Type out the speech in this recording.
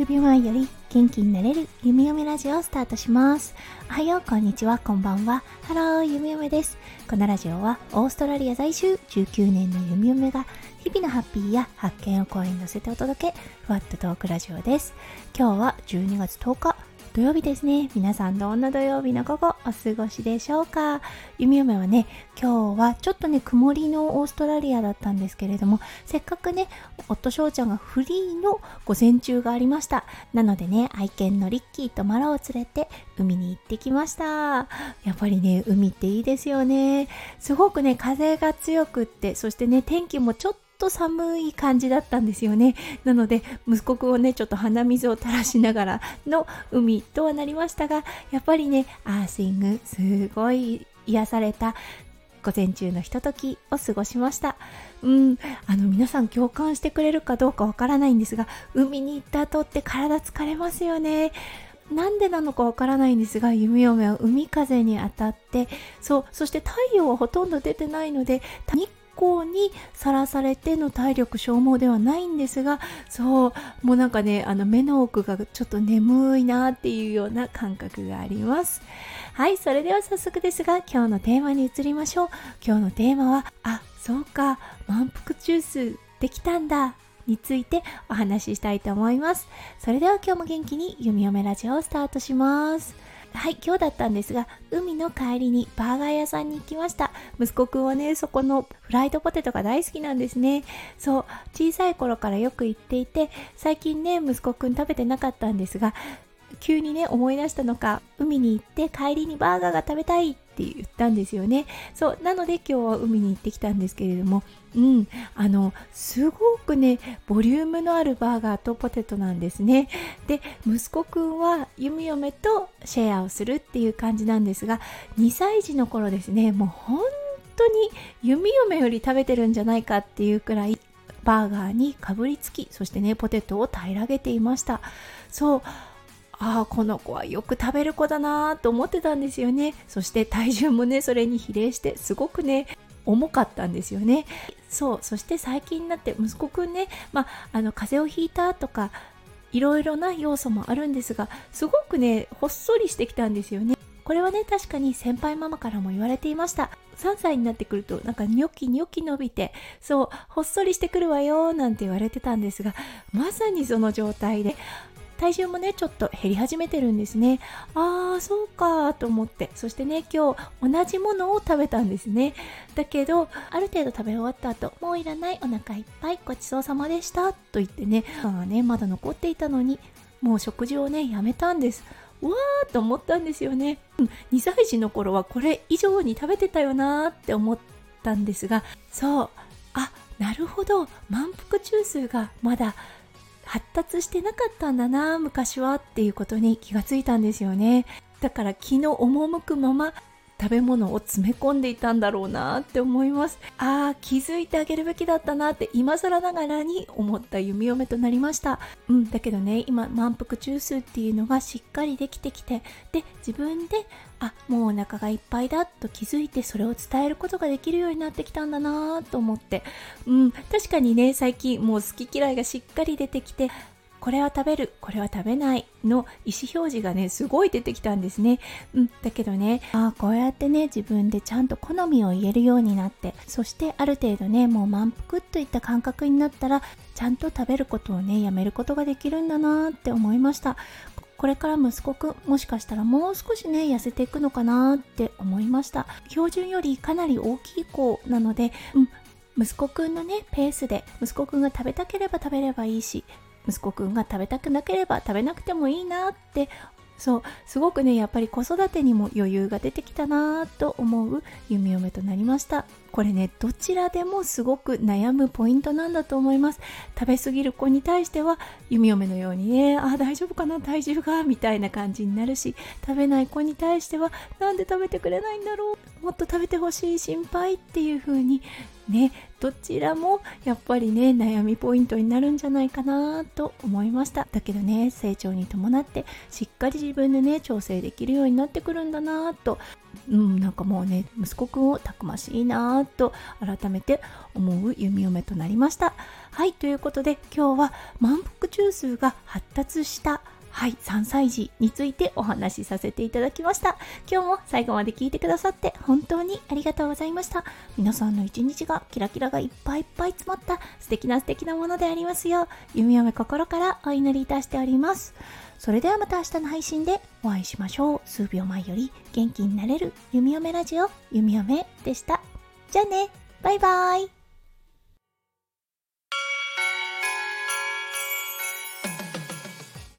数秒前より元気になれる弓嫁ラジオをスタートします。おはようこんにちは。こんばんは。ハロー弓嫁です。このラジオはオーストラリア在住19年の弓嫁が日々のハッピーや発見を声に乗せてお届け。ふわっとトークラジオです。今日は12月10日土曜日ですね。皆さんどんな土曜日の午後お過ごしでしょうか？弓嫁はね、今日はちょっとね、曇りのオーストラリアだったんですけれども、せっかくね、夫翔ちゃんがフリーの午前中がありました。なのでね、愛犬のリッキーとマラを連れて海に行ってきました。やっぱりね、海っていいですよね。すごくね、風が強くって、そしてね、天気もちょっとと寒い感じだったんですよねなので息子くんをねちょっと鼻水を垂らしながらの海とはなりましたがやっぱりねアーシングすごい癒された午前中のひとときを過ごしました。うん、あの皆さん共感してくれるかどうかわからないんですが、海に行った後って体疲れますよね。なんでなのかわからないんですが、弓嫁は海風に当たって、そう、そして太陽はほとんど出てないので、日光にさらされての体力消耗ではないんですがそうもうなんかねあの目の奥がちょっと眠いなっていうような感覚があります。はいそれでは早速ですが今日のテーマに移りましょう。今日のテーマはあそうか満腹ジュースできたんだ。についてお話ししたいと思います。それでは今日も元気に弓嫁ラジオをスタートします。はい今日だったんですが海の帰りにバーガー屋さんに行きました。息子くんはねそこのフライドポテトが大好きなんですね。そう小さい頃からよく行っていて最近ね息子くん食べてなかったんですが急にね思い出したのか海に行って帰りにバーガーが食べたいってって言ったんですよね。そうなので今日は海に行ってきたんですけれどもうんあのすごくねボリュームのあるバーガーとポテトなんですね。で息子くんは弓嫁とシェアをするっていう感じなんですが2歳児の頃ですねもう本当に弓嫁より食べてるんじゃないかっていうくらいバーガーにかぶりつきそしてねポテトを平らげていました。そうああこの子はよく食べる子だなと思ってたんですよね。そして体重もねそれに比例してすごくね重かったんですよね。そうそして最近になって息子くんね、まあ、あの風邪をひいたとかいろいろな要素もあるんですがすごくねほっそりしてきたんですよね。これはね確かに先輩ママからも言われていました。3歳になってくるとなんかニョキニョキ伸びてそうほっそりしてくるわよなんて言われてたんですがまさにその状態で体重もねちょっと減り始めてるんですね。ああそうかと思って。そしてね今日同じものを食べたんですね。だけどある程度食べ終わった後もういらないお腹いっぱいごちそうさまでしたと言ってねがねまだ残っていたのにもう食事をねやめたんです。わーと思ったんですよね、うん、2歳児の頃はこれ以上に食べてたよなーって思ったんですがそう。あなるほど。満腹中枢がまだ発達してなかったんだな昔はっていうことに気がついたんですよね。だから気の赴くまま食べ物を詰め込んでいたんだろうなって思います。ああ気づいてあげるべきだったなって今更ながらに思った弓嫁となりました。うんだけどね今満腹中枢っていうのがしっかりできてきてで自分であもうお腹がいっぱいだと気づいてそれを伝えることができるようになってきたんだなと思って。うん確かにね最近もう好き嫌いがしっかり出てきてこれは食べるこれは食べないの意思表示がねすごい出てきたんですね、うん、だけどねあこうやってね自分でちゃんと好みを言えるようになってそしてある程度ねもう満腹といった感覚になったらちゃんと食べることをねやめることができるんだなって思いました。これから息子くんもしかしたらもう少しね痩せていくのかなって思いました。標準よりかなり大きい子なので、うん息子くんのねペースで息子くんが食べたければ食べればいいし息子くんが食べたくなければ食べなくてもいいなってそうすごくねやっぱり子育てにも余裕が出てきたなと思う弓嫁となりました。これねどちらでもすごく悩むポイントなんだと思います。食べ過ぎる子に対しては弓嫁のようにねあ大丈夫かな体重がみたいな感じになるし食べない子に対してはなんで食べてくれないんだろうもっと食べてほしい心配っていう風にねどちらもやっぱりね悩みポイントになるんじゃないかなと思いました。だけどね成長に伴ってしっかり自分でね調整できるようになってくるんだなと。うん、なんかもうね息子くんをたくましいななと改めて思う弓嫁となりましたはいということで今日は満腹中枢が発達したはい、3歳児についてお話しさせていただきました。今日も最後まで聞いてくださって本当にありがとうございました。皆さんの一日がキラキラがいっぱいいっぱい詰まった素敵な素敵なものでありますよう、弓嫁心からお祈りいたしております。それではまた明日の配信でお会いしましょう。数秒前より元気になれる弓嫁ラジオ、弓嫁でした。じゃあね、バイバイ。